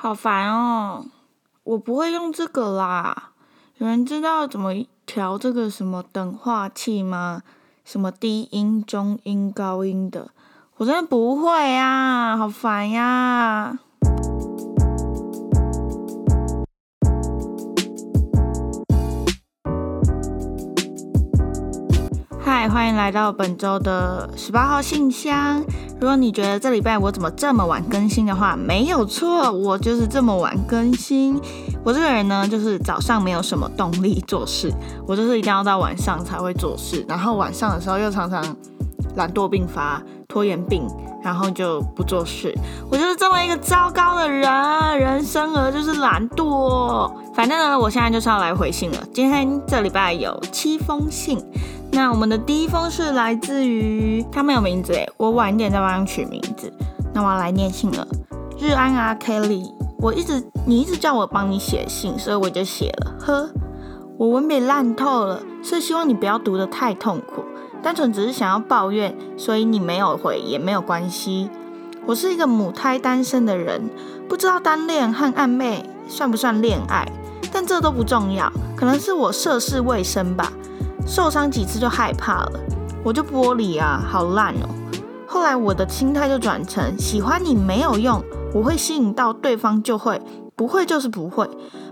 好烦哦！我不会用这个啦。有人知道怎么调这个什么等化器吗？什么低音、中音、高音的？我真的不会啊，好烦呀！欢迎来到本周的十八号信箱。如果你觉得这礼拜我怎么这么晚更新的话，没有错，我就是这么晚更新。我这个人呢，就是早上没有什么动力做事，我就是一定要到晚上才会做事，然后晚上的时候又常常懒惰病发、拖延病，然后就不做事。我就是这么一个糟糕的人，人生而就是懒惰。反正呢，我现在就是要来回信了。今天这礼拜有七封信。那我们的第一封是来自于他没有名字哎，我晚一点再帮他取名字。那我要来念信了，日安啊，Kelly，我一直你一直叫我帮你写信，所以我就写了。呵，我文笔烂透了，所以希望你不要读得太痛苦，单纯只是想要抱怨，所以你没有回也没有关系。我是一个母胎单身的人，不知道单恋和暧昧算不算恋爱，但这都不重要，可能是我涉世未深吧。受伤几次就害怕了，我就玻璃啊，好烂哦。后来我的心态就转成喜欢你没有用，我会吸引到对方就会，不会就是不会，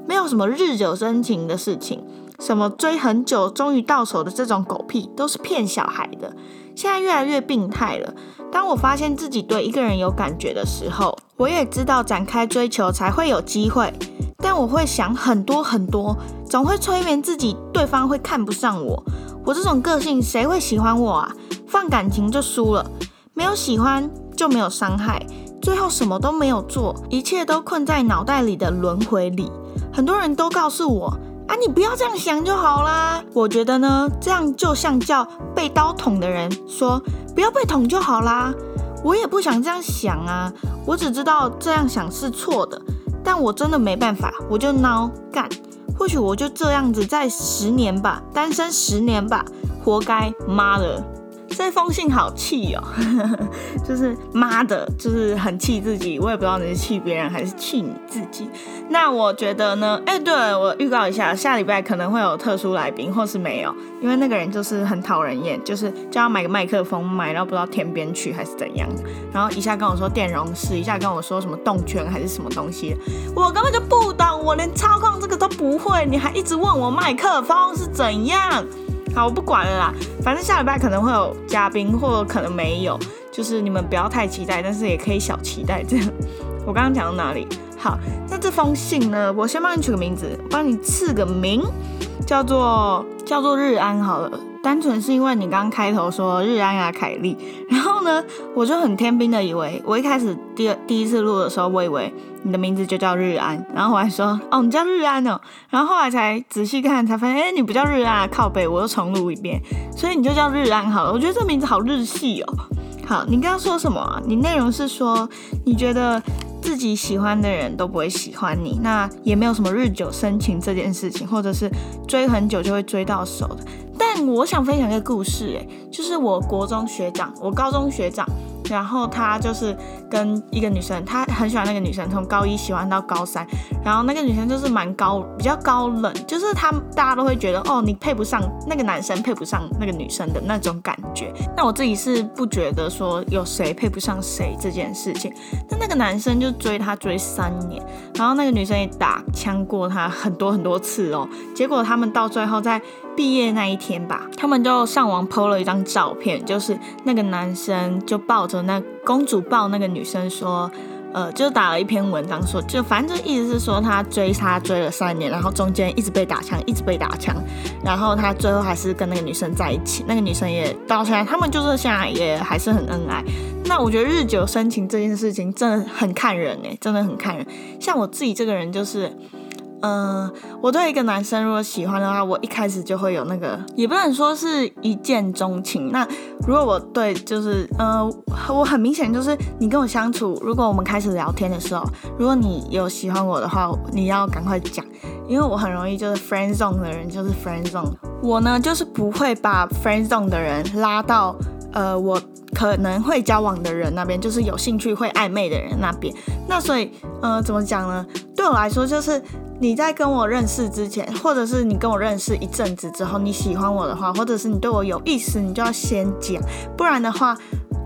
没有什么日久生情的事情，什么追很久终于到手的这种狗屁都是骗小孩的。现在越来越病态了。当我发现自己对一个人有感觉的时候，我也知道展开追求才会有机会。但我会想很多很多，总会催眠自己，对方会看不上我。我这种个性，谁会喜欢我啊？放感情就输了，没有喜欢就没有伤害，最后什么都没有做，一切都困在脑袋里的轮回里。很多人都告诉我啊，你不要这样想就好啦。我觉得呢，这样就像叫被刀捅的人说不要被捅就好啦。我也不想这样想啊，我只知道这样想是错的。但我真的没办法，我就孬干。或许我就这样子再十年吧，单身十年吧，活该！妈的！这封信好气哦，就是妈的，就是很气自己。我也不知道你是气别人还是气你自己。那我觉得呢，哎，对了，我预告一下，下礼拜可能会有特殊来宾，或是没有，因为那个人就是很讨人厌，就是叫他买个麦克风，买到不知道天边去还是怎样。然后一下跟我说电容式，一下跟我说什么动圈还是什么东西，我根本就不懂，我连操控这个都不会，你还一直问我麦克风是怎样？好，我不管了啦，反正下礼拜可能会有嘉宾，或可能没有，就是你们不要太期待，但是也可以小期待这样。我刚刚讲到哪里？好，那这封信呢，我先帮你取个名字，帮你赐个名，叫做叫做日安好了。单纯是因为你刚刚开头说日安啊凯莉，然后呢，我就很天兵的以为，我一开始第二第一次录的时候，我以为你的名字就叫日安，然后我还说哦你叫日安哦，然后后来才仔细看才发现，哎你不叫日安，靠背，我又重录一遍，所以你就叫日安好了。我觉得这名字好日系哦。好，你刚刚说什么啊？你内容是说你觉得自己喜欢的人都不会喜欢你，那也没有什么日久生情这件事情，或者是追很久就会追到手的。但我想分享一个故事，哎，就是我国中学长，我高中学长，然后他就是跟一个女生，他很喜欢那个女生，从高一喜欢到高三，然后那个女生就是蛮高，比较高冷，就是他大家都会觉得，哦，你配不上那个男生，配不上那个女生的那种感觉。那我自己是不觉得说有谁配不上谁这件事情，但那个男生就追她追三年，然后那个女生也打枪过他很多很多次哦，结果他们到最后在。毕业那一天吧，他们就上网 PO 了一张照片，就是那个男生就抱着那公主抱那个女生说，呃，就打了一篇文章说，就反正就意思是说他追她追了三年，然后中间一直被打枪，一直被打枪，然后他最后还是跟那个女生在一起，那个女生也到现在，他们就是现在也还是很恩爱。那我觉得日久生情这件事情真的很看人哎，真的很看人。像我自己这个人就是。嗯，我对一个男生如果喜欢的话，我一开始就会有那个，也不能说是一见钟情。那如果我对，就是呃，我很明显就是你跟我相处，如果我们开始聊天的时候，如果你有喜欢我的话，你要赶快讲，因为我很容易就是 friend zone 的人就是 friend zone，我呢就是不会把 friend zone 的人拉到呃我。可能会交往的人那边，就是有兴趣会暧昧的人那边。那所以，呃，怎么讲呢？对我来说，就是你在跟我认识之前，或者是你跟我认识一阵子之后，你喜欢我的话，或者是你对我有意思，你就要先讲，不然的话。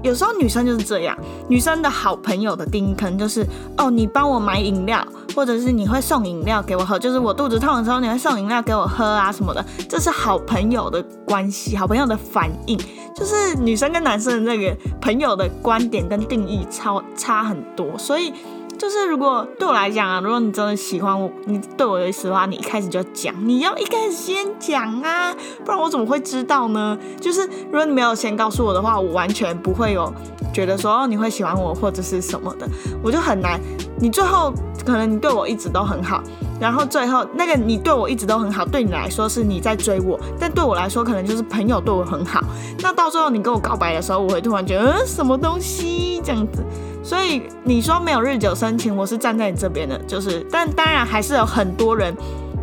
有时候女生就是这样，女生的好朋友的定义可能就是哦，你帮我买饮料，或者是你会送饮料给我喝，就是我肚子痛的时候你会送饮料给我喝啊什么的，这是好朋友的关系，好朋友的反应，就是女生跟男生的那个朋友的观点跟定义超差很多，所以。就是如果对我来讲啊，如果你真的喜欢我，你对我有意思的话，你一开始就讲，你要一开始先讲啊，不然我怎么会知道呢？就是如果你没有先告诉我的话，我完全不会有觉得说哦你会喜欢我或者是什么的，我就很难。你最后可能你对我一直都很好，然后最后那个你对我一直都很好，对你来说是你在追我，但对我来说可能就是朋友对我很好。那到最后你跟我告白的时候，我会突然觉得嗯什么东西这样子。所以你说没有日久生情，我是站在你这边的，就是，但当然还是有很多人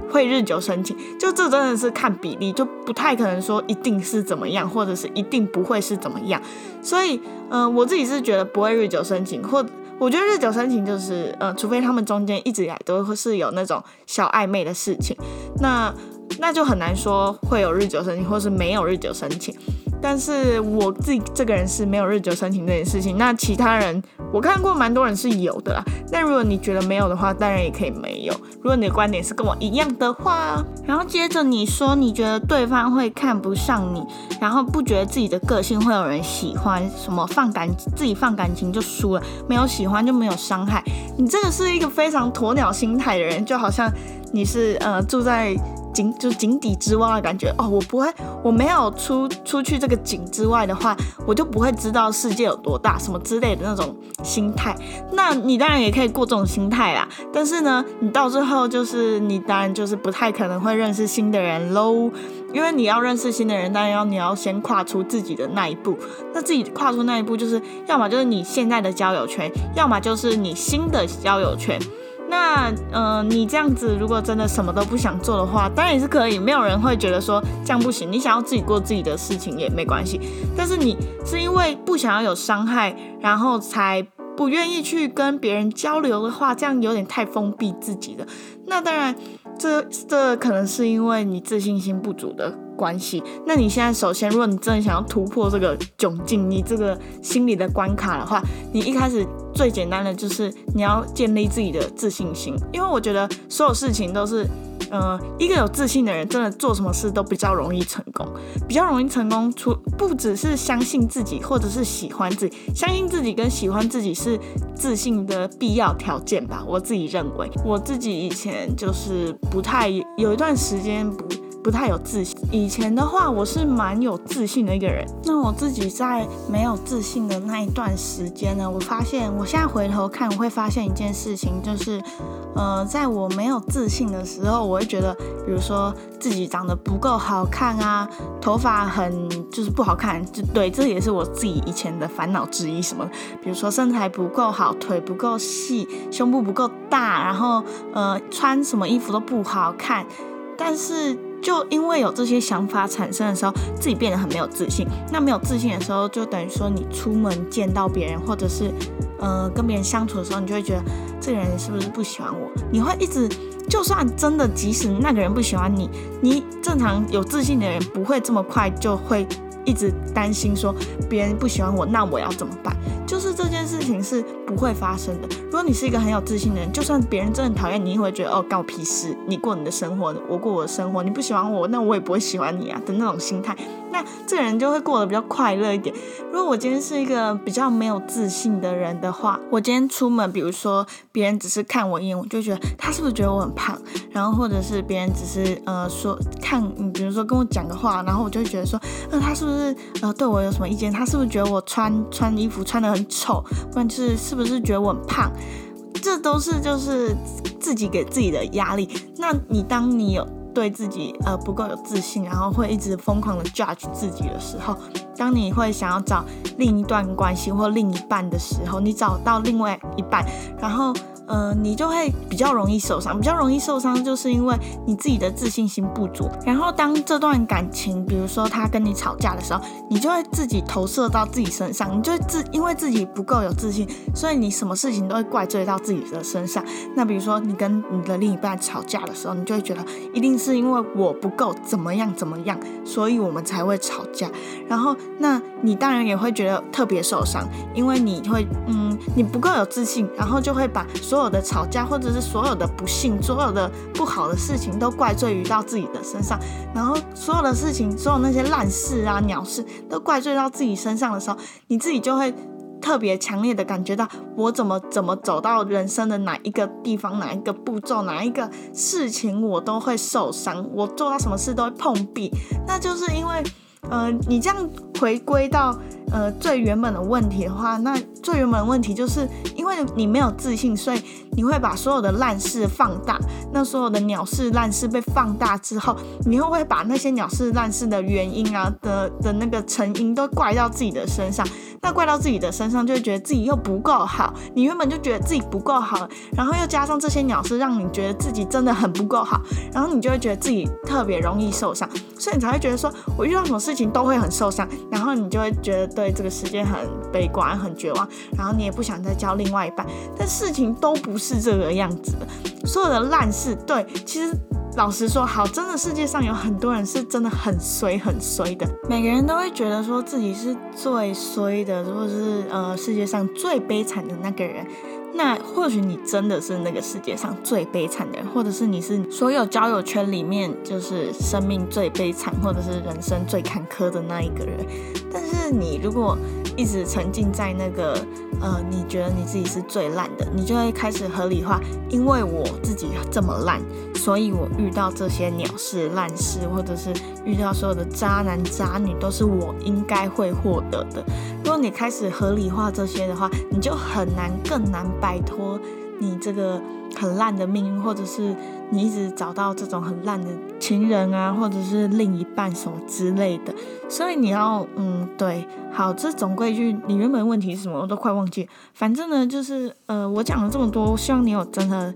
会日久生情，就这真的是看比例，就不太可能说一定是怎么样，或者是一定不会是怎么样。所以，嗯，我自己是觉得不会日久生情，或我觉得日久生情就是，呃，除非他们中间一直以来都是有那种小暧昧的事情，那那就很难说会有日久生情，或是没有日久生情。但是我自己这个人是没有日久生情这件事情，那其他人我看过蛮多人是有的啦。那如果你觉得没有的话，当然也可以没有。如果你的观点是跟我一样的话，然后接着你说你觉得对方会看不上你，然后不觉得自己的个性会有人喜欢，什么放感自己放感情就输了，没有喜欢就没有伤害。你这个是一个非常鸵鸟心态的人，就好像你是呃住在。井就井底之蛙的感觉哦，我不会，我没有出出去这个井之外的话，我就不会知道世界有多大，什么之类的那种心态。那你当然也可以过这种心态啦，但是呢，你到最后就是你当然就是不太可能会认识新的人喽，因为你要认识新的人，当然要你要先跨出自己的那一步。那自己跨出那一步，就是要么就是你现在的交友圈，要么就是你新的交友圈。那嗯，你这样子如果真的什么都不想做的话，当然也是可以，没有人会觉得说这样不行。你想要自己过自己的事情也没关系，但是你是因为不想要有伤害，然后才不愿意去跟别人交流的话，这样有点太封闭自己了。那当然，这这可能是因为你自信心不足的。关系，那你现在首先，如果你真的想要突破这个窘境，你这个心理的关卡的话，你一开始最简单的就是你要建立自己的自信心，因为我觉得所有事情都是，呃，一个有自信的人，真的做什么事都比较容易成功，比较容易成功。除不只是相信自己，或者是喜欢自己，相信自己跟喜欢自己是自信的必要条件吧。我自己认为，我自己以前就是不太有一段时间不。不太有自信。以前的话，我是蛮有自信的一个人。那我自己在没有自信的那一段时间呢，我发现，我现在回头看，我会发现一件事情，就是，呃，在我没有自信的时候，我会觉得，比如说自己长得不够好看啊，头发很就是不好看，就对，这也是我自己以前的烦恼之一。什么，比如说身材不够好，腿不够细，胸部不够大，然后呃，穿什么衣服都不好看，但是。就因为有这些想法产生的时候，自己变得很没有自信。那没有自信的时候，就等于说你出门见到别人，或者是，呃，跟别人相处的时候，你就会觉得这个人是不是不喜欢我？你会一直，就算真的，即使那个人不喜欢你，你正常有自信的人不会这么快就会。一直担心说别人不喜欢我，那我要怎么办？就是这件事情是不会发生的。如果你是一个很有自信的人，就算别人真的讨厌你，你会觉得哦，干我屁事，你过你的生活，我过我的生活。你不喜欢我，那我也不会喜欢你啊的那种心态。那这个人就会过得比较快乐一点。如果我今天是一个比较没有自信的人的话，我今天出门，比如说别人只是看我一眼，我就觉得他是不是觉得我很胖？然后或者是别人只是呃说看，你比如说跟我讲个话，然后我就会觉得说，那他是不是呃对我有什么意见？他是不是觉得我穿穿衣服穿的很丑？不然就是是不是觉得我很胖？这都是就是自己给自己的压力。那你当你有。对自己呃不够有自信，然后会一直疯狂的 judge 自己的时候，当你会想要找另一段关系或另一半的时候，你找到另外一半，然后呃，你就会比较容易受伤，比较容易受伤，就是因为你自己的自信心不足。然后当这段感情，比如说他跟你吵架的时候，你就会自己投射到自己身上，你就自因为自己不够有自信，所以你什么事情都会怪罪到自己的身上。那比如说你跟你的另一半吵架的时候，你就会觉得一定是因为我不够怎么样怎么样，所以我们才会吵架。然后那你当然也会觉得特别受伤，因为你会嗯你不够有自信，然后就会把所所有的吵架或者是所有的不幸、所有的不好的事情都怪罪于到自己的身上，然后所有的事情、所有那些烂事啊、鸟事都怪罪到自己身上的时候，你自己就会特别强烈的感觉到，我怎么怎么走到人生的哪一个地方、哪一个步骤、哪一个事情，我都会受伤，我做到什么事都会碰壁，那就是因为，呃，你这样回归到。呃，最原本的问题的话，那最原本的问题就是因为你没有自信，所以你会把所有的烂事放大。那所有的鸟事烂事被放大之后，你又会把那些鸟事烂事的原因啊的的那个成因都怪到自己的身上？那怪到自己的身上，就会觉得自己又不够好。你原本就觉得自己不够好，然后又加上这些鸟事，让你觉得自己真的很不够好，然后你就会觉得自己特别容易受伤，所以你才会觉得说我遇到什么事情都会很受伤，然后你就会觉得。对这个世界很悲观、很绝望，然后你也不想再交另外一半，但事情都不是这个样子的。所有的烂事，对，其实老实说，好，真的世界上有很多人是真的很衰、很衰的。每个人都会觉得说自己是最衰的，或者是呃世界上最悲惨的那个人。那或许你真的是那个世界上最悲惨的人，或者是你是所有交友圈里面就是生命最悲惨，或者是人生最坎坷的那一个人。但是你如果一直沉浸在那个呃，你觉得你自己是最烂的，你就会开始合理化，因为我自己这么烂，所以我遇到这些鸟事烂事，或者是遇到所有的渣男渣女，都是我应该会获得的。如果你开始合理化这些的话，你就很难更难摆脱你这个很烂的命运，或者是你一直找到这种很烂的情人啊，或者是另一半什么之类的。所以你要，嗯，对，好，这总归一句，你原本问题是什么，我都快忘记。反正呢，就是呃，我讲了这么多，希望你有真的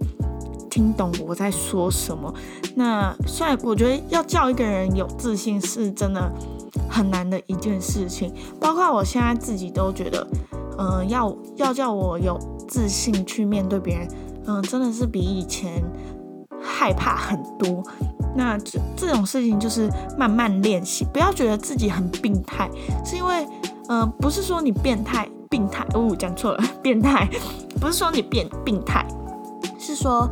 听懂我在说什么。那虽然我觉得要叫一个人有自信是真的。很难的一件事情，包括我现在自己都觉得，嗯，要要叫我有自信去面对别人，嗯，真的是比以前害怕很多。那这这种事情就是慢慢练习，不要觉得自己很病态，是因为，嗯，不是说你变态，病态，哦，讲错了，变态，不是说你变病态，是说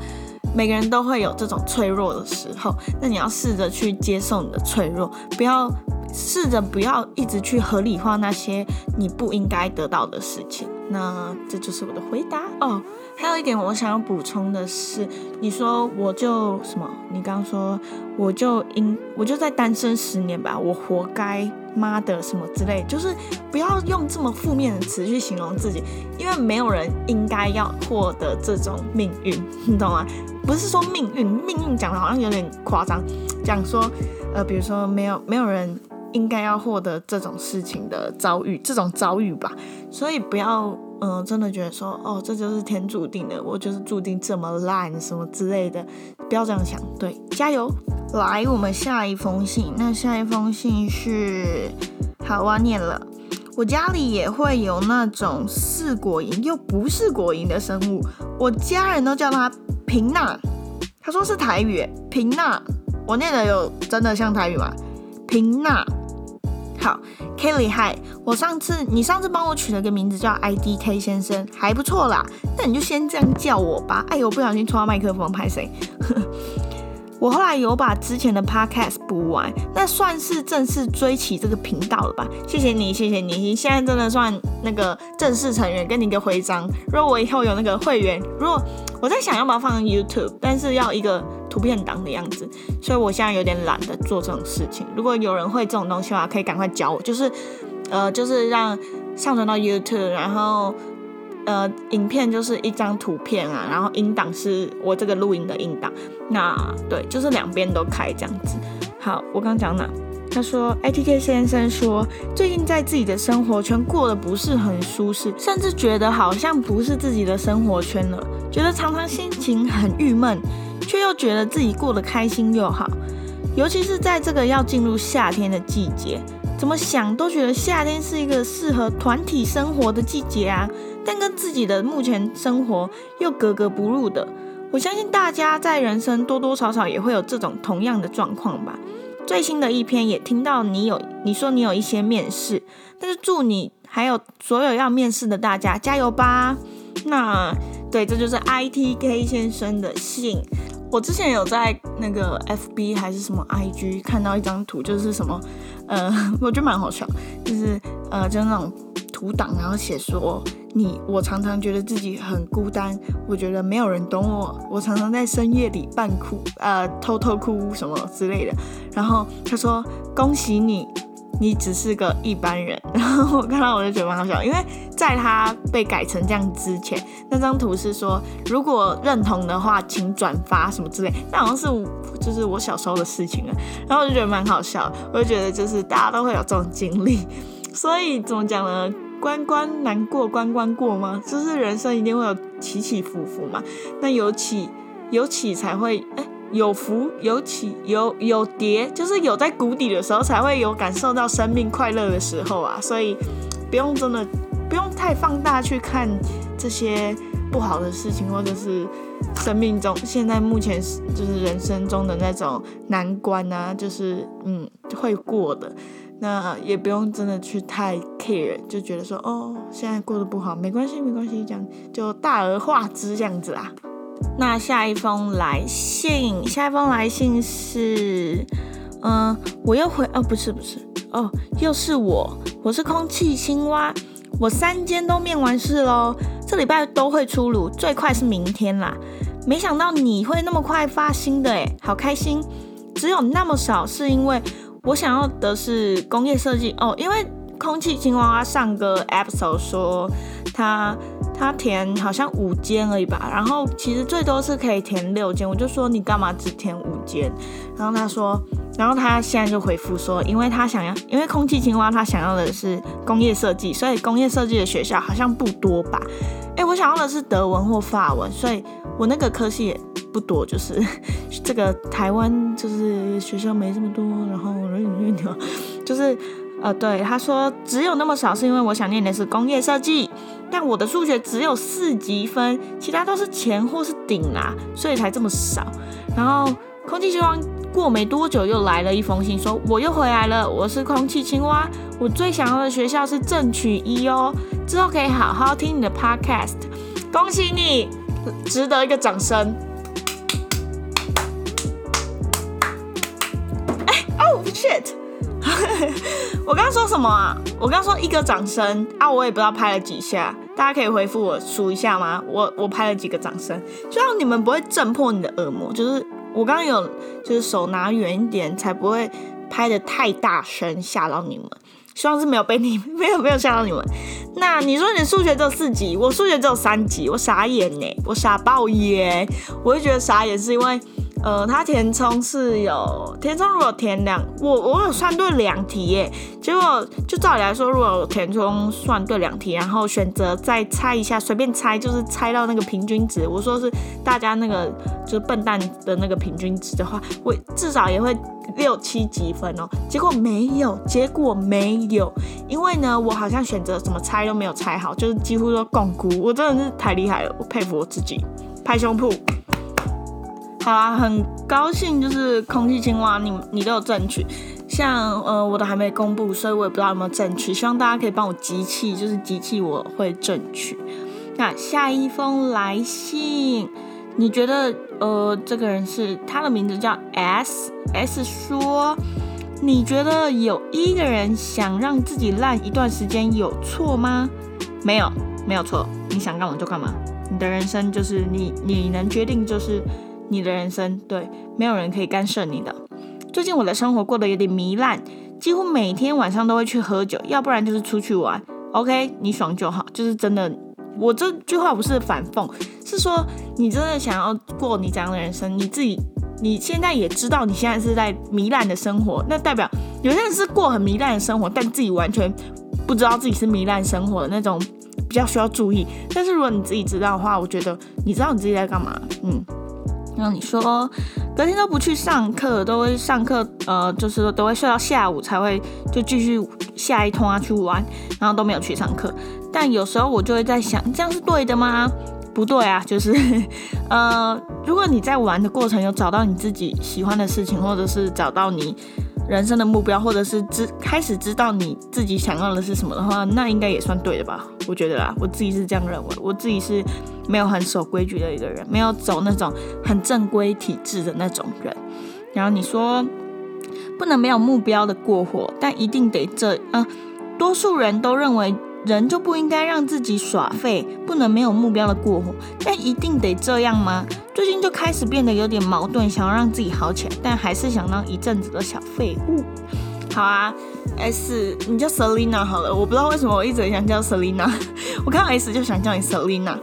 每个人都会有这种脆弱的时候，那你要试着去接受你的脆弱，不要。试着不要一直去合理化那些你不应该得到的事情。那这就是我的回答哦。还有一点我想要补充的是，你说我就什么？你刚刚说我就应我就在单身十年吧，我活该，妈的什么之类，就是不要用这么负面的词去形容自己，因为没有人应该要获得这种命运，你懂吗？不是说命运，命运讲的好像有点夸张，讲说呃，比如说没有没有人。应该要获得这种事情的遭遇，这种遭遇吧，所以不要，嗯，真的觉得说，哦，这就是天注定的，我就是注定这么烂什么之类的，不要这样想，对，加油！来，我们下一封信，那下一封信是，好，我念了，我家里也会有那种似果蝇又不是果蝇的生物，我家人都叫它平娜，他说是台语，平娜，我念的有真的像台语吗？平娜。好，Kelly，嗨，我上次你上次帮我取了个名字叫 IDK 先生，还不错啦。那你就先这样叫我吧。哎呦，不小心戳到麦克风，拍谁？我后来有把之前的 Podcast 补完，那算是正式追起这个频道了吧？谢谢你，谢谢你，你现在真的算那个正式成员，给你一个徽章。如果我以后有那个会员，如果我在想要不要放 YouTube，但是要一个。图片档的样子，所以我现在有点懒得做这种事情。如果有人会这种东西的话，可以赶快教我。就是，呃，就是让上传到 YouTube，然后，呃，影片就是一张图片啊，然后音档是我这个录音的音档。那对，就是两边都开这样子。好，我刚讲哪？他说，ATK 先生说，最近在自己的生活圈过得不是很舒适，甚至觉得好像不是自己的生活圈了，觉得常常心情很郁闷，却又觉得自己过得开心又好。尤其是在这个要进入夏天的季节，怎么想都觉得夏天是一个适合团体生活的季节啊，但跟自己的目前生活又格格不入的。我相信大家在人生多多少少也会有这种同样的状况吧。最新的一篇也听到你有你说你有一些面试，但是祝你还有所有要面试的大家加油吧。那对，这就是 ITK 先生的信。我之前有在那个 FB 还是什么 IG 看到一张图，就是什么呃，我觉得蛮好笑，就是呃，就那种图档，然后写说。你我常常觉得自己很孤单，我觉得没有人懂我，我常常在深夜里半哭，呃，偷偷哭什么之类的。然后他说：“恭喜你，你只是个一般人。”然后我看到我就觉得蛮好笑，因为在他被改成这样之前，那张图是说如果认同的话，请转发什么之类。那好像是就是我小时候的事情了。然后我就觉得蛮好笑，我就觉得就是大家都会有这种经历，所以怎么讲呢？关关难过关关过吗？就是人生一定会有起起伏伏嘛。那有起有起才会哎有福有起有有跌，就是有在谷底的时候才会有感受到生命快乐的时候啊。所以不用真的不用太放大去看这些不好的事情，或者是生命中现在目前就是人生中的那种难关啊，就是嗯会过的。那也不用真的去太 care，就觉得说哦，现在过得不好，没关系，没关系，这样就大而化之这样子啦。那下一封来信，下一封来信是，嗯，我又回哦，不是不是哦，又是我，我是空气青蛙，我三间都面完试喽，这礼拜都会出炉，最快是明天啦。没想到你会那么快发新的诶，好开心，只有那么少，是因为。我想要的是工业设计。哦，因为空气青蛙上个 episode 说他他填好像五间而已吧，然后其实最多是可以填六间，我就说你干嘛只填五间？然后他说，然后他现在就回复说，因为他想要，因为空气青蛙他想要的是工业设计，所以工业设计的学校好像不多吧？哎，我想要的是德文或法文，所以我那个科系也不多，就是这个台湾就是学校没这么多，然后人员呢，就是呃，对他说只有那么少，是因为我想念的是工业设计，但我的数学只有四级分，其他都是前或是顶啦，所以才这么少。然后空气青蛙过没多久又来了一封信，说我又回来了，我是空气青蛙，我最想要的学校是正取一哦，之后可以好好听你的 podcast，恭喜你，值得一个掌声。哎，Oh shit！我刚刚说什么啊？我刚刚说一个掌声啊，我也不知道拍了几下，大家可以回复我数一下吗？我我拍了几个掌声，希望你们不会震破你的耳膜。就是我刚刚有，就是手拿远一点，才不会拍的太大声吓到你们。希望是没有被你 没有没有吓到你们。那你说你数学只有四级，我数学只有三级，我傻眼呢，我傻爆眼。我就觉得傻眼是因为。呃，它填充是有填充，如果填两，我我有算对两题耶，结果就照理来说，如果填充算对两题，然后选择再猜一下，随便猜就是猜到那个平均值，我说是大家那个就是笨蛋的那个平均值的话，我至少也会六七几分哦。结果没有，结果没有，因为呢，我好像选择怎么猜都没有猜好，就是几乎都共估，我真的是太厉害了，我佩服我自己，拍胸脯。好啊，很高兴，就是空气青蛙，你你都有争取，像呃我的还没公布，所以我也不知道有没有争取，希望大家可以帮我集气，就是集气我会争取。那下一封来信，你觉得呃这个人是他的名字叫 S S 说，你觉得有一个人想让自己烂一段时间有错吗？没有，没有错，你想干嘛就干嘛，你的人生就是你你能决定就是。你的人生对，没有人可以干涉你的。最近我的生活过得有点糜烂，几乎每天晚上都会去喝酒，要不然就是出去玩。OK，你爽就好，就是真的。我这句话不是反讽，是说你真的想要过你这样的人生，你自己你现在也知道你现在是在糜烂的生活，那代表有些人是过很糜烂的生活，但自己完全不知道自己是糜烂生活的那种，比较需要注意。但是如果你自己知道的话，我觉得你知道你自己在干嘛，嗯。然后你说隔天都不去上课，都会上课，呃，就是都会睡到下午才会就继续下一通啊去玩，然后都没有去上课。但有时候我就会在想，这样是对的吗？不对啊，就是呃，如果你在玩的过程有找到你自己喜欢的事情，或者是找到你人生的目标，或者是知开始知道你自己想要的是什么的话，那应该也算对的吧？我觉得啦，我自己是这样认为，我自己是没有很守规矩的一个人，没有走那种很正规体制的那种人。然后你说不能没有目标的过活，但一定得这啊，多数人都认为。人就不应该让自己耍废，不能没有目标的过活，但一定得这样吗？最近就开始变得有点矛盾，想要让自己好起来，但还是想当一阵子的小废物。好啊，S，你叫 Selina 好了，我不知道为什么我一直想叫 Selina，我看到 S 就想叫你 Selina。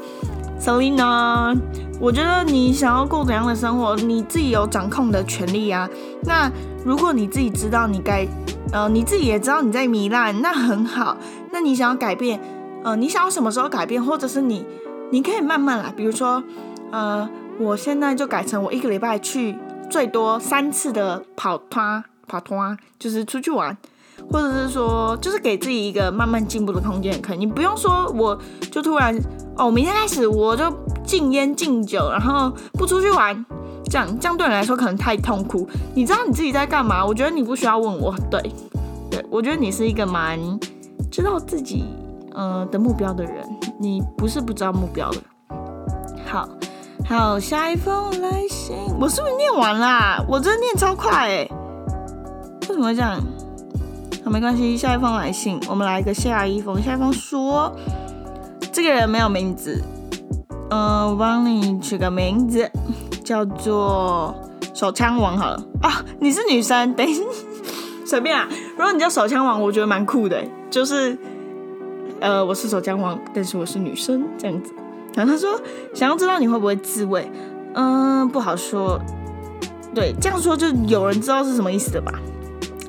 Selina，我觉得你想要过怎样的生活，你自己有掌控的权利啊。那如果你自己知道你该。呃，你自己也知道你在糜烂，那很好。那你想要改变，呃，你想要什么时候改变，或者是你，你可以慢慢来。比如说，呃，我现在就改成我一个礼拜去最多三次的跑团，跑团就是出去玩，或者是说，就是给自己一个慢慢进步的空间可以。你不用说我就突然哦，明天开始我就禁烟禁酒，然后不出去玩。这样，这样对你来说可能太痛苦。你知道你自己在干嘛？我觉得你不需要问我。对，对我觉得你是一个蛮知道自己呃的目标的人。你不是不知道目标的。好，好，下一封来信，我是不是念完啦？我真的念超快哎，为什么会这样？好，没关系，下一封来信，我们来一个下一封。下一封说，这个人没有名字，呃，我帮你取个名字。叫做手枪王好了啊，你是女生，等一下 随便啊。如果你叫手枪王，我觉得蛮酷的，就是呃，我是手枪王，但是我是女生这样子。然后他说想要知道你会不会自慰，嗯，不好说。对，这样说就有人知道是什么意思的吧。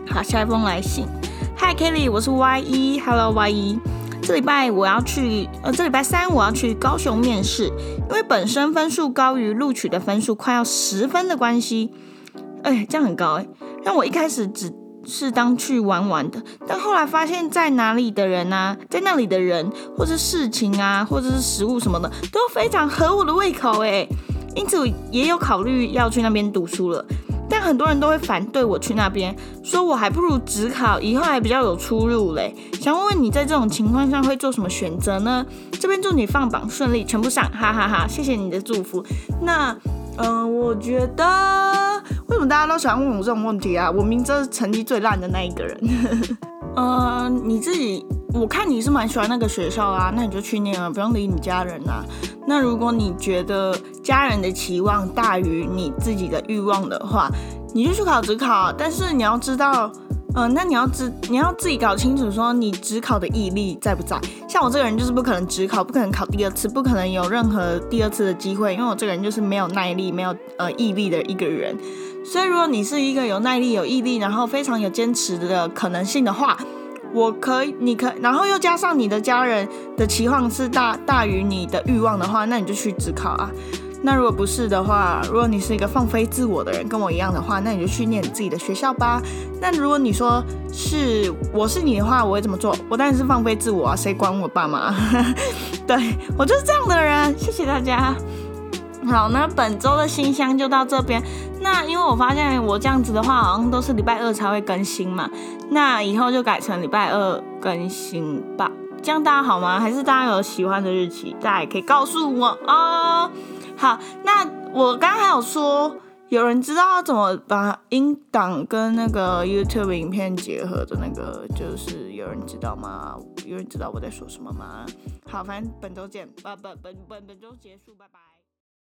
好，下一封来信，Hi Kelly，我是 Y 一，Hello Y 一。这礼拜我要去，呃，这礼拜三我要去高雄面试，因为本身分数高于录取的分数快要十分的关系，哎，这样很高哎。让我一开始只适当去玩玩的，但后来发现，在哪里的人啊，在那里的人，或者事情啊，或者是食物什么的，都非常合我的胃口哎，因此也有考虑要去那边读书了。但很多人都会反对我去那边，说我还不如只考，以后还比较有出路嘞。想问问你在这种情况下会做什么选择呢？这边祝你放榜顺利，全部上，哈哈哈！谢谢你的祝福。那，嗯，我觉得为什么大家都喜欢问我这种问题啊？我明知是成绩最烂的那一个人。嗯，你自己。我看你是蛮喜欢那个学校啊，那你就去念啊，不用理你家人啦。那如果你觉得家人的期望大于你自己的欲望的话，你就去考职考。但是你要知道，嗯，那你要知你要自己搞清楚，说你只考的毅力在不在。像我这个人就是不可能只考，不可能考第二次，不可能有任何第二次的机会，因为我这个人就是没有耐力、没有呃毅力的一个人。所以如果你是一个有耐力、有毅力，然后非常有坚持的可能性的话，我可以，你可，然后又加上你的家人的期望是大大于你的欲望的话，那你就去自考啊。那如果不是的话，如果你是一个放飞自我的人，跟我一样的话，那你就去念你自己的学校吧。那如果你说是我是你的话，我会怎么做？我当然是放飞自我啊，谁管我爸妈？对我就是这样的人。谢谢大家。好，那本周的新箱就到这边。那因为我发现我这样子的话，好像都是礼拜二才会更新嘛。那以后就改成礼拜二更新吧。这样大家好吗？还是大家有喜欢的日期，大家也可以告诉我哦。好，那我刚刚还有说，有人知道怎么把音档跟那个 YouTube 影片结合的那个，就是有人知道吗？有人知道我在说什么吗？好，反正本周见，不不本本本周结束，拜拜。